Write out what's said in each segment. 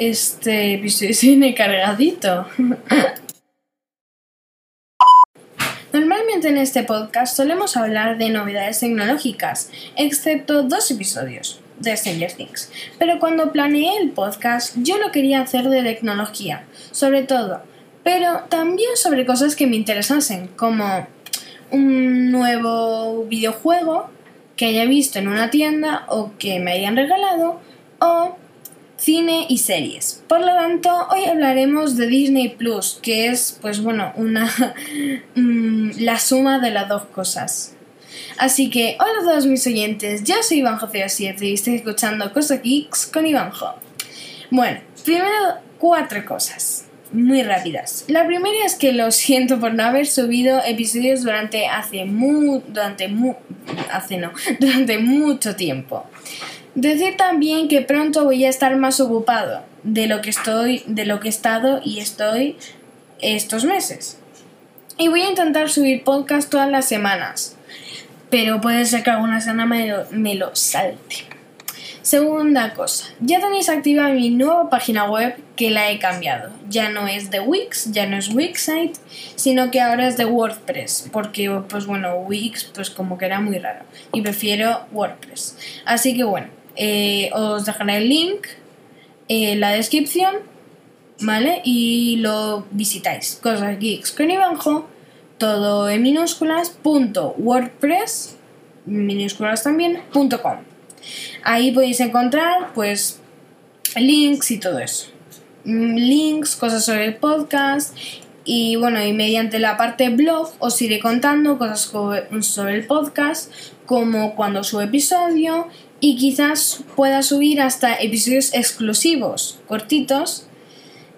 este episodio viene cargadito. Normalmente en este podcast solemos hablar de novedades tecnológicas, excepto dos episodios de Stranger Things. Pero cuando planeé el podcast yo lo quería hacer de tecnología, sobre todo, pero también sobre cosas que me interesasen, como un nuevo videojuego que haya visto en una tienda o que me hayan regalado, o cine y series. Por lo tanto, hoy hablaremos de Disney Plus, que es, pues bueno, una mm, la suma de las dos cosas. Así que, hola a todos mis oyentes, yo soy Ivanjo07 y estoy escuchando Cosa Geeks con Ivanjo. Bueno, primero cuatro cosas muy rápidas. La primera es que lo siento por no haber subido episodios durante hace mu durante mu hace no, durante mucho tiempo. Decir también que pronto voy a estar más ocupado de lo que estoy, de lo que he estado y estoy estos meses. Y voy a intentar subir podcast todas las semanas. Pero puede ser que alguna semana me lo salte. Segunda cosa, ya tenéis activa mi nueva página web que la he cambiado. Ya no es de Wix, ya no es Wixsite, sino que ahora es de WordPress, porque pues bueno, Wix pues como que era muy raro y prefiero WordPress. Así que bueno, eh, os dejaré el link en la descripción, ¿vale? Y lo visitáis. Cosas Geeks con Ivanjo, todo en minúsculas, punto WordPress, minúsculas también, punto com. Ahí podéis encontrar pues links y todo eso. Mm, links, cosas sobre el podcast y bueno, y mediante la parte blog os iré contando cosas sobre el podcast, como cuando subo episodio y quizás pueda subir hasta episodios exclusivos, cortitos,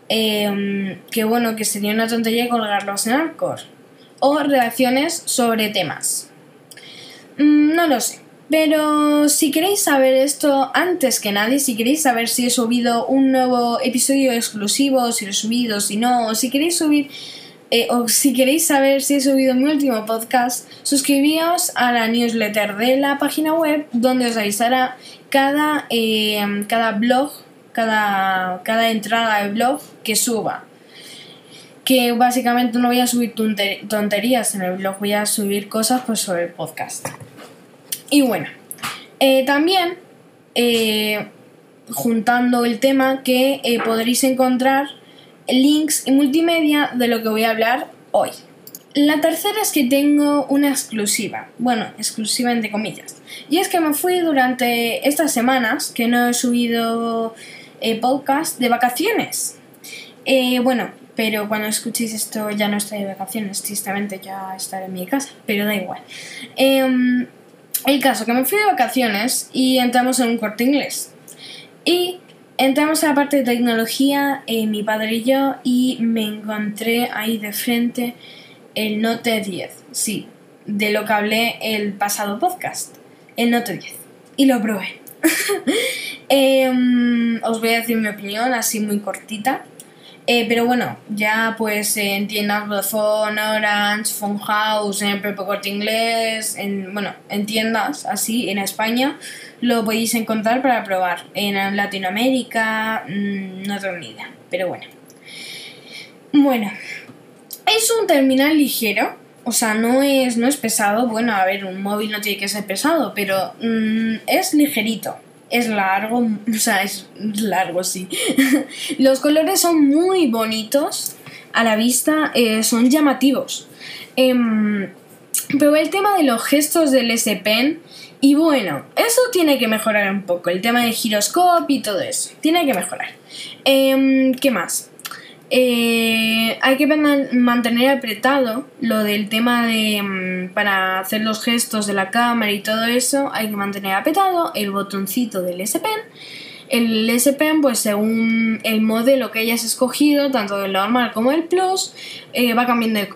em, que bueno, que sería una tontería colgarlos en Arcor, o reacciones sobre temas. Mm, no lo sé. Pero si queréis saber esto antes que nadie, si queréis saber si he subido un nuevo episodio exclusivo, si lo he subido, si no, o si queréis subir, eh, o si queréis saber si he subido mi último podcast, suscribíos a la newsletter de la página web donde os avisará cada, eh, cada blog, cada, cada entrada de blog que suba que básicamente no voy a subir tonterías en el blog, voy a subir cosas pues, sobre el podcast. Y bueno, eh, también juntando el tema que podréis encontrar links y multimedia de lo que voy a hablar hoy. La tercera es que tengo una exclusiva, bueno, exclusiva entre comillas. Y es que me fui durante estas semanas que no he subido podcast de vacaciones. bueno, pero cuando escuchéis esto ya no estoy de vacaciones, tristemente ya estaré en mi casa, pero da igual. Em, el caso que me fui de vacaciones y entramos en un corte inglés. Y entramos a la parte de tecnología, eh, mi padre y yo, y me encontré ahí de frente el Note 10. Sí, de lo que hablé el pasado podcast. El Note 10. Y lo probé. Em, os voy a decir mi opinión así muy cortita. Eh, pero bueno, ya pues en tiendas Vodafone, Orange, Phone House, en Pepe Corte Inglés, en, bueno, en tiendas así en España lo podéis encontrar para probar. En Latinoamérica mm, no tengo ni idea, pero bueno. Bueno, es un terminal ligero, o sea, no es, no es pesado. Bueno, a ver, un móvil no tiene que ser pesado, pero mm, es ligerito es largo, o sea, es largo, sí. Los colores son muy bonitos a la vista, eh, son llamativos. Em, pero el tema de los gestos del S Pen, y bueno, eso tiene que mejorar un poco. El tema del giroscopio y todo eso, tiene que mejorar. Em, ¿Qué más? Eh, hay que mantener apretado lo del tema de mm, para hacer los gestos de la cámara y todo eso hay que mantener apretado el botoncito del S Pen. El S Pen pues según el modelo que hayas escogido tanto el normal como el Plus eh, va cambiando de,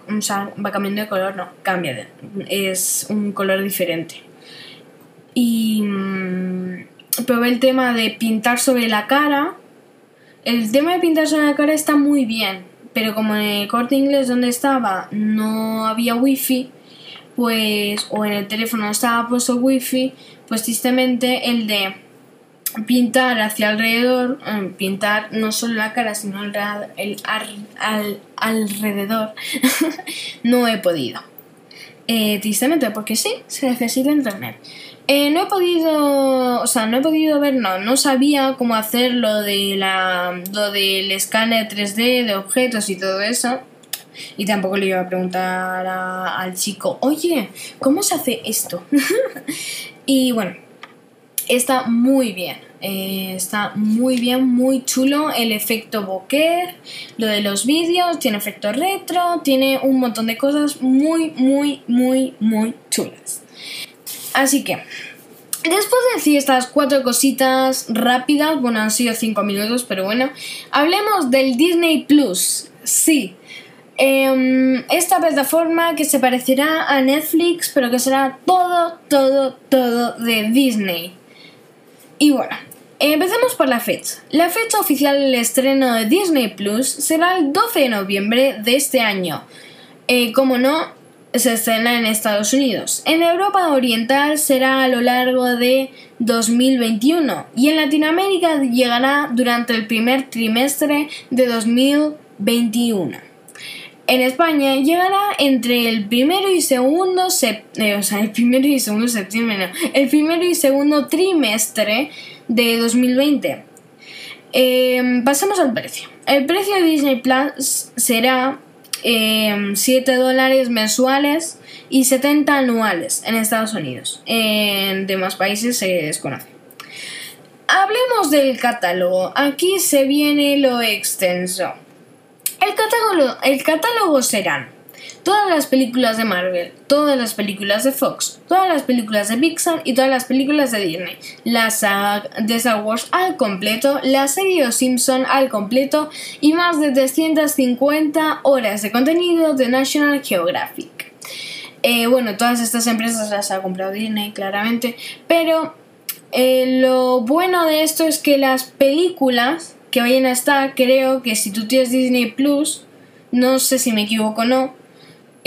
va cambiando de color no cambia de, es un color diferente. Y mm, probé el tema de pintar sobre la cara el tema de pintarse en la cara está muy bien, pero como en el corte inglés donde estaba no había wifi, pues, o en el teléfono no estaba puesto wifi, pues tristemente el de pintar hacia alrededor, eh, pintar no solo la cara, sino el, el al, alrededor, no he podido. Eh, tristemente, porque sí, se necesita internet. Eh, no he podido, o sea, no he podido ver, no, no sabía cómo hacer lo, de la, lo del escáner 3D de objetos y todo eso. Y tampoco le iba a preguntar al chico, oye, ¿cómo se hace esto? y bueno, está muy bien. Eh, está muy bien, muy chulo el efecto bokeh, lo de los vídeos, tiene efecto retro, tiene un montón de cosas muy, muy, muy, muy chulas. Así que, después de decir estas cuatro cositas rápidas, bueno, han sido cinco minutos, pero bueno, hablemos del Disney Plus. Sí, em, esta plataforma que se parecerá a Netflix, pero que será todo, todo, todo de Disney. Y bueno, empecemos por la fecha. La fecha oficial del estreno de Disney Plus será el 12 de noviembre de este año. Eh, como no, se estrena en Estados Unidos. En Europa Oriental será a lo largo de 2021 y en Latinoamérica llegará durante el primer trimestre de 2021. En España llegará entre el primero y segundo eh, o sea, el primero y segundo septiembre, el primero y segundo trimestre de 2020. Eh, pasamos al precio. El precio de Disney Plus será 7 em, dólares mensuales y 70 anuales en Estados Unidos. En demás países se desconoce. Hablemos del catálogo. Aquí se viene lo extenso. El el catálogo serán todas las películas de Marvel, todas las películas de Fox, todas las películas de Pixar y todas las películas de Disney, la saga de Star Wars al completo, la serie Los Simpson al completo y más de 350 horas de contenido de National Geographic. Eh, bueno, todas estas empresas las ha comprado Disney, claramente, pero eh, lo bueno de esto es que las películas que vayan a estar, creo que si tú tienes Disney Plus, no sé si me equivoco o no,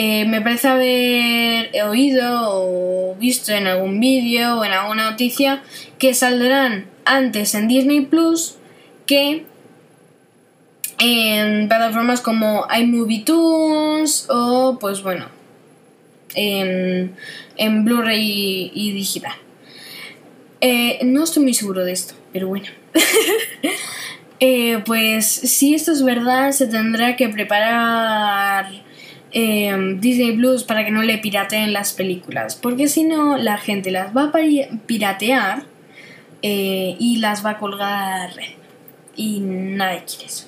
eh, me parece haber oído o visto en algún vídeo o en alguna noticia que saldrán antes en Disney Plus que en plataformas como iMovie Tunes o pues bueno en, Blu-ray y, digital. Eh, no estoy muy seguro de esto, pero bueno. Eh, pues si esto es verdad, se tendrá que preparar Em, Disney Plus para que no le pirateen las películas, porque si no la gente las va a piratear eh, y las va a colgar y nadie quiere eso.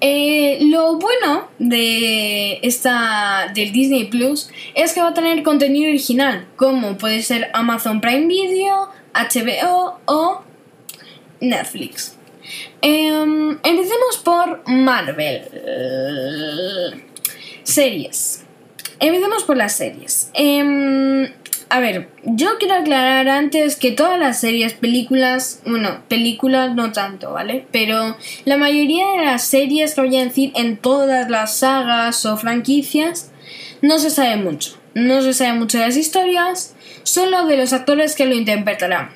Eh, lo bueno de esta del Disney Plus es que va a tener contenido original, como puede ser Amazon Prime Video, HBO o Netflix. Em, empecemos por Marvel. Series. Empecemos por las series. Em, a ver, yo quiero aclarar antes que todas las series, películas, bueno, películas no tanto, ¿vale? Pero la mayoría de las series que voy a decir en todas las sagas o franquicias no se sabe mucho. No se sabe mucho de las historias, solo de los actores que lo interpretarán.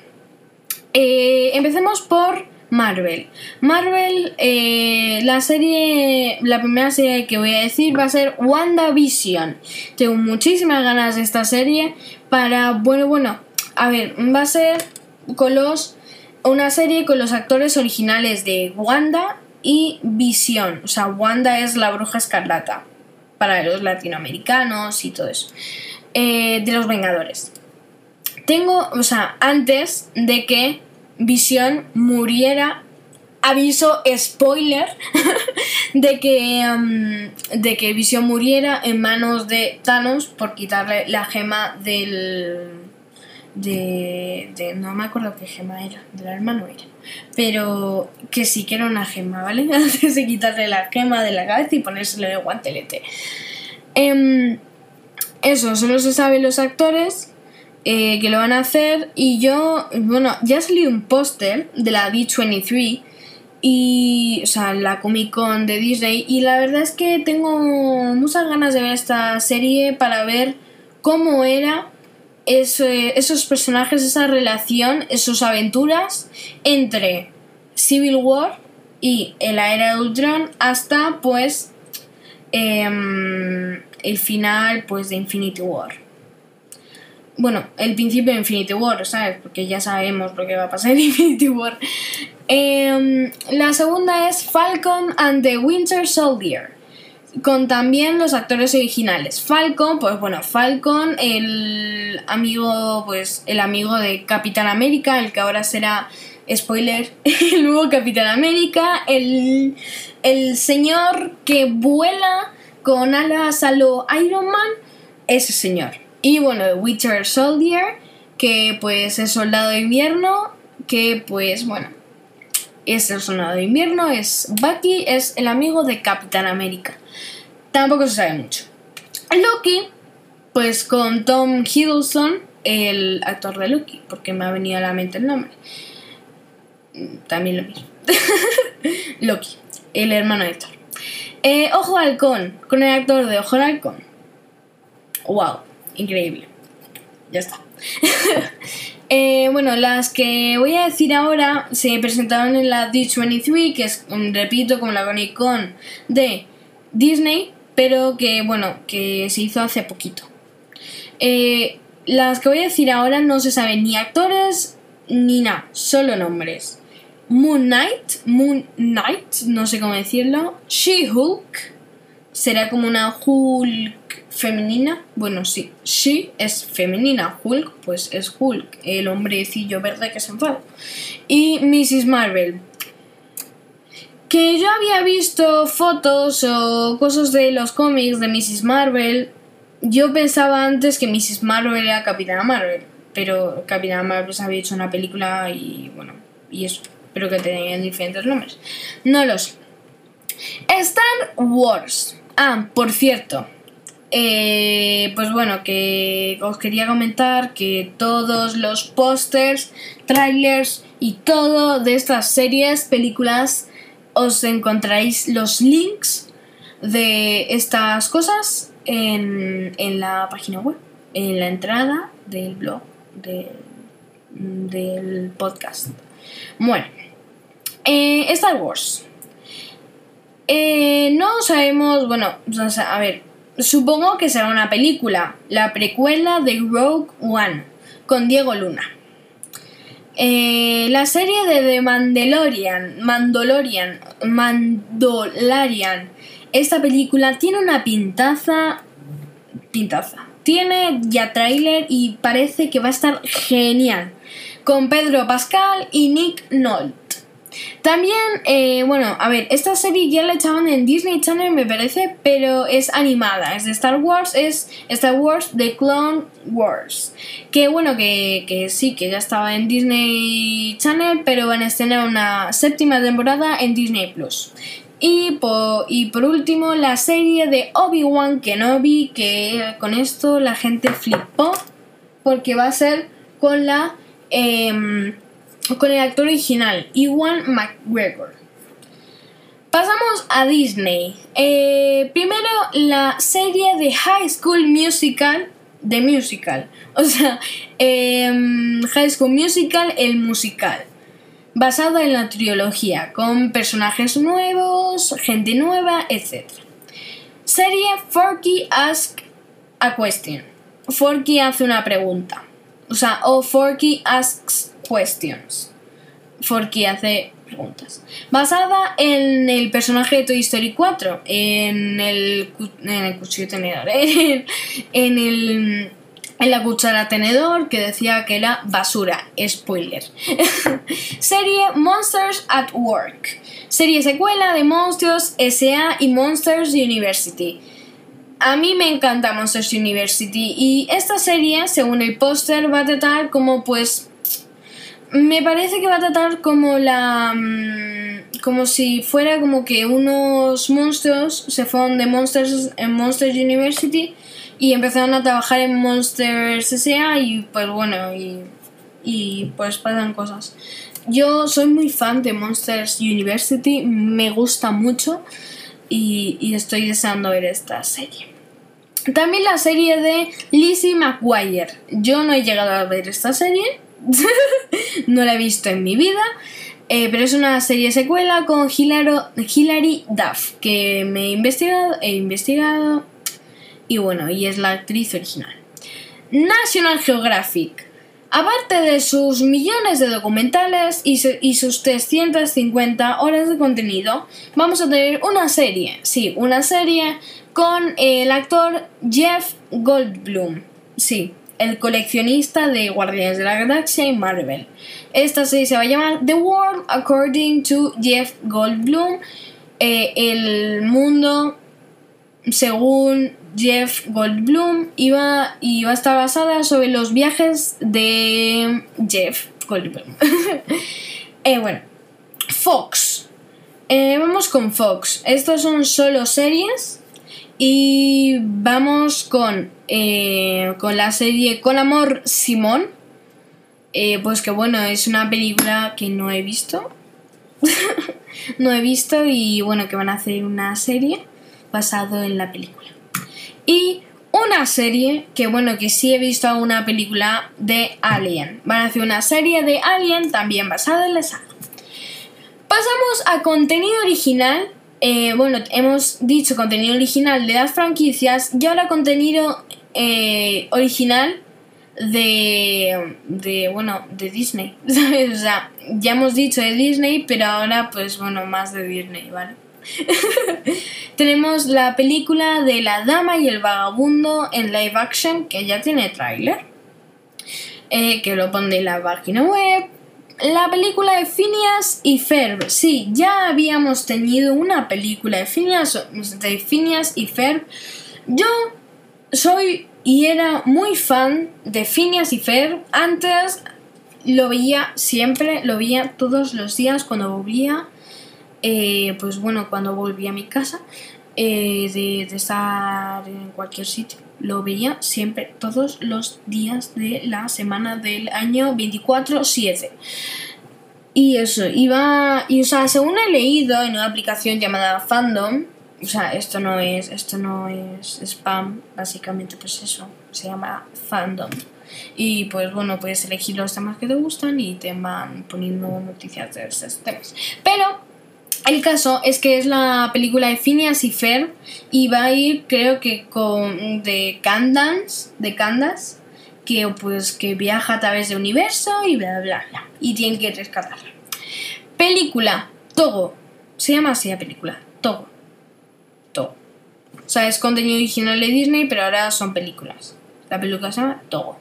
Eh, empecemos por Marvel. Marvel, eh, la serie, la primera serie que voy a decir va a ser WandaVision. Tengo muchísimas ganas de esta serie para, bueno, bueno, a ver, va a ser con los, una serie con los actores originales de Wanda y Vision. O sea, Wanda es la bruja escarlata para los latinoamericanos y todo eso. Eh, de los Vengadores. Tengo, o sea, antes de que Visión muriera. Aviso spoiler de que um, de que Visión muriera en manos de Thanos por quitarle la gema del de, no me acuerdo qué gema era, del hermano era. Pero que sí que era una gema, ¿vale? Antes de quitarle la gema de la cabeza y ponérselo el guantelete. Em, eso, solo se sabe los actores eh, que lo van a hacer y yo, bueno, ya salió un póster de la D23 y, o sea, la Comic Con de Disney y la verdad es que tengo muchas ganas de ver esta serie para ver cómo era esos personajes, esa relación, esas aventuras entre Civil War y la era de Ultron hasta pues em, el final pues de Infinity War. Bueno, el principio de Infinity War, ¿sabes? Porque ya sabemos lo que va a pasar en Infinity War. Em, la segunda es Falcon and the Winter Soldier con también los actores originales. Falcon, pues bueno, Falcon, el amigo, pues el amigo de Capitán América, el que ahora será, spoiler, el nuevo Capitán América, el, el señor que vuela con alas a lo Iron Man, ese señor. Y bueno, Witcher Soldier, que pues es soldado de invierno, que pues bueno, es el soldado de invierno, es Bucky, es el amigo de Capitán América. Tampoco se sabe mucho. Loki, pues con Tom Hiddleston, el actor de Loki, porque me ha venido a la mente el nombre. También lo mismo. Loki, el hermano de Thor. Eh, Ojo Halcón, con el actor de Ojo Halcón. ¡Wow! Increíble. Ya está. Eh, bueno, las que voy a decir ahora se presentaron en la D23, que es, repito, como la Comic Con de Disney, pero que bueno, que se hizo hace poquito. Eh, las que voy a decir ahora no se saben ni actores ni nada, solo nombres. Moon Knight, Moon Knight, no sé cómo decirlo. She-Hulk, será como una Hulk femenina. Bueno, sí, She es femenina, Hulk pues es Hulk, el hombrecillo verde que se enfada. Y Mrs. Marvel, que yo había visto fotos o cosas de los cómics de Mrs. Marvel. Yo pensaba antes que Mrs. Marvel era Capitana Marvel, pero Capitana Marvel se había hecho una película y bueno, y eso, pero que tenían diferentes nombres. No lo sé. Star Wars. Ah, por cierto, eh, pues bueno, que os quería comentar que todos los pósters, trailers y todo de estas series, películas os encontraréis los links de estas cosas en, la página web, en la entrada del blog del podcast. Bueno, eh, Star Wars. Eh, no sabemos, bueno, a ver, supongo que será una película, la precuela de Rogue One, con Diego Luna. Eh, la serie de The Mandalorian, Mandalorian, Mandalorian, esta película tiene una pintaza, pintaza. Tiene ya tráiler y parece que va a estar genial. Con Pedro Pascal y Nick Nolte. También, eh, bueno, a ver, esta serie ya la echaban en Disney Channel, me parece, pero es animada, es de Star Wars, es Star Wars The Clone Wars. Que bueno, que, sí, que ya estaba en Disney Channel, pero van a estrenar una séptima temporada en Disney Plus. Y por, y por último, la serie de Obi-Wan Kenobi, que con esto la gente flipó, porque va a ser con la. Em, con el actor original, Iwan McGregor. Pasamos a Disney. Eh, primero, la serie de High School Musical, de musical. O sea, em, High School Musical, el musical. Basada en la trilogía, con personajes nuevos, gente nueva, etc. Serie Forky Ask a Question. Forky hace una pregunta. O sea, o Forky asks questions. Forky hace preguntas. Basada en el personaje de Toy Story 4, en el, en el cuchillo tenedor, en, el, en la cuchara tenedor que decía que era basura. Spoiler. Serie Monsters at Work. Serie secuela de Monsters S.A. y Monsters University. A mí me encanta Monsters University y esta serie, según el póster, va a tratar como pues me parece que va a tratar como la. Mm, como si fuera como que unos monstruos se fueron de Monsters en Monsters University y empezaron a trabajar en Monsters S.A. y pues bueno, y, y pues pasan cosas. Yo soy muy fan de Monsters University, me gusta mucho y, y estoy deseando ver esta serie. También la serie de Lizzie McGuire. Yo no he llegado a ver esta serie. no la he visto en mi vida. Eh, pero es una serie secuela con Hilary Duff, que me he investigado, he investigado. Y bueno, y es la actriz original. National Geographic. Aparte de sus millones de documentales y, sus 350 horas de contenido, vamos a tener una serie, sí, una serie con el actor Jeff Goldblum, sí, el coleccionista de Guardianes de la Galaxia y Marvel. Esta serie se va a llamar The World According to Jeff Goldblum, eh, el mundo según Jeff Goldblum iba, iba a estar basada sobre los viajes de Jeff Goldblum. Eh, bueno, Fox. Eh, vamos con Fox. Estos son solo series. Y vamos con, eh, con la serie Con Amor Simón. pues que bueno, es una película que no he visto. no he visto y bueno, que van a hacer una serie basado en la película. Y una serie que, bueno, que sí he visto una película de Alien. Van a hacer una serie de Alien también basada en la saga. Pasamos a contenido original. Eh, bueno, hemos dicho contenido original de las franquicias y ahora contenido eh, original de, de, bueno, de Disney. O sea, ya hemos dicho de Disney, pero ahora, pues bueno, más de Disney, ¿vale? Tenemos la película de La Dama y el Vagabundo en live action, que ya tiene tráiler, eh, que lo pone en la página web. La película de Phineas y Ferb. Sí, ya habíamos tenido una película de Phineas, de Phineas y Ferb. Yo soy y era muy fan de Phineas y Ferb. Antes lo veía siempre, lo veía todos los días cuando volvía eh, pues bueno, cuando volví a mi casa, eh, de, estar en cualquier sitio, lo veía siempre, todos los días de la semana del año 24-7. Y eso, iba, y o sea, según he leído en una aplicación llamada Fandom, o sea, esto no es, esto no es spam, básicamente pues eso, se llama Fandom. Y pues bueno, puedes elegir los temas que te gustan y te van poniendo noticias de esos temas. Pero el caso es que es la película de Phineas y Ferb y va a ir creo que con de Candance, de Candace, que pues que viaja a través del universo y bla bla bla y tienen que rescatarla. Película Togo. Se llama así la película, Togo. Togo. O sea, es contenido original de Disney, pero ahora son películas. La película se llama Togo.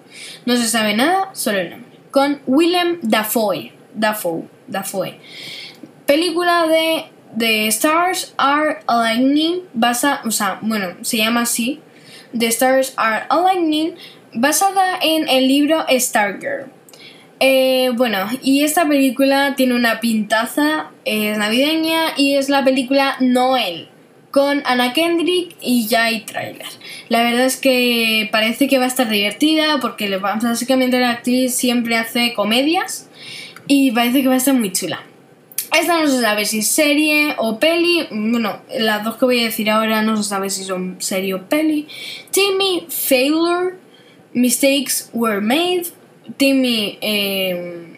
No se sabe nada, solo el nombre. Con Willem Dafoe. Dafoe. Dafoe película de The Stars Are Aligning, basa, o sea, bueno, se llama así, The Stars Are Aligning, basada en el libro Stargirl. Eh, bueno, y esta película tiene una pintaza, es navideña y es la película Noel con Anna Kendrick y ya hay trailer. La verdad es que parece que va a estar divertida porque básicamente la actriz siempre hace comedias y parece que va a estar muy chula. Esta no se sabe si es serie o peli. Bueno, las dos que voy a decir ahora no se sabe si son serie o peli. Timmy Failure. Mistakes were made. Timmy em,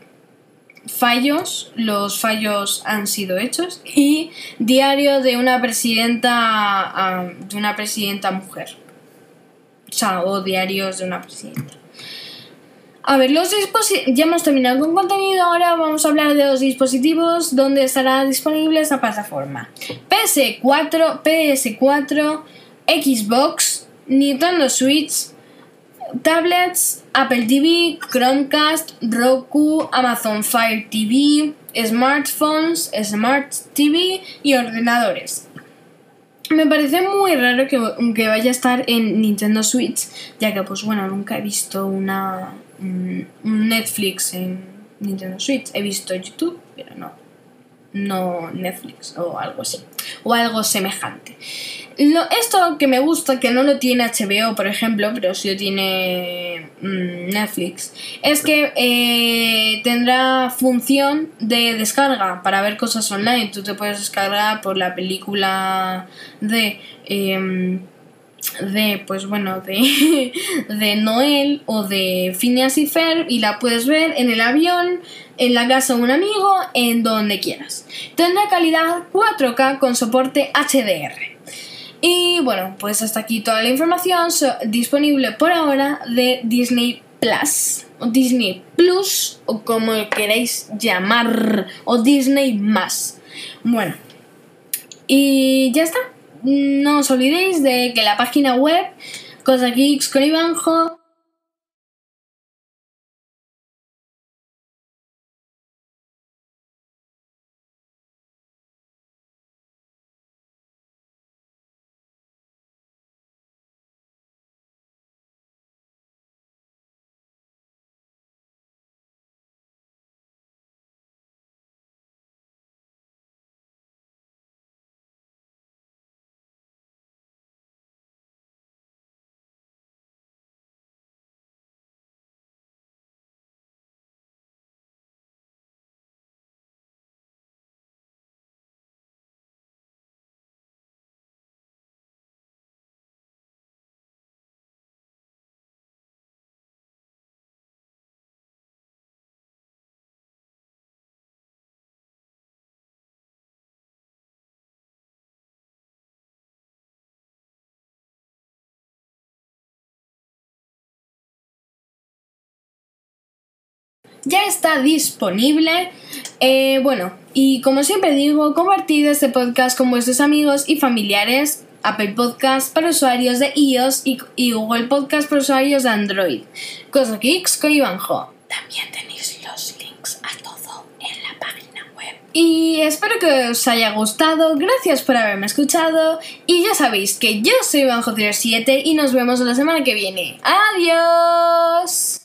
fallos. Los fallos han sido hechos. Y diario de una presidenta. de una presidenta mujer. O sea, o diarios de una presidenta. A ver, los. Ya hemos terminado con contenido. Ahora vamos a hablar de los dispositivos donde estará disponible esta plataforma: PS4, PS4, Xbox, Nintendo Switch, tablets, Apple TV, Chromecast, Roku, Amazon Fire TV, smartphones, Smart TV y ordenadores. Me parece muy raro que, que, vaya a estar en Nintendo Switch, ya que pues bueno, nunca he visto una, Netflix en Nintendo Switch. He visto YouTube, pero no, no Netflix o algo así. O algo semejante. Lo, esto que me gusta, que no lo tiene HBO, por ejemplo, pero sí lo tiene mm, Netflix, es que eh, tendrá función de descarga para ver cosas online. Tú te puedes descargar por la película de... Em, de pues bueno de, de Noel o de Phineas y Ferb y la puedes ver en el avión en la casa de un amigo en donde quieras. Tendrá calidad 4K con soporte HDR y bueno pues hasta aquí toda la información disponible por ahora de Disney Plus o Disney Plus o como queréis llamar o Disney más. Bueno y ya está no os olvidéis de que la página web Cosa Geeks con Ivanjo ya está disponible. Eh, bueno, y como siempre digo, compartid este podcast con vuestros amigos y familiares. Apple Podcast para usuarios de iOS y, Google Podcast para usuarios de Android. Cosa Geeks con Ivanjo. También tenéis los links a todo en la página web. Y espero que os haya gustado. Gracias por haberme escuchado. Y ya sabéis que yo soy Ivanjo07 y nos vemos la semana que viene. ¡Adiós!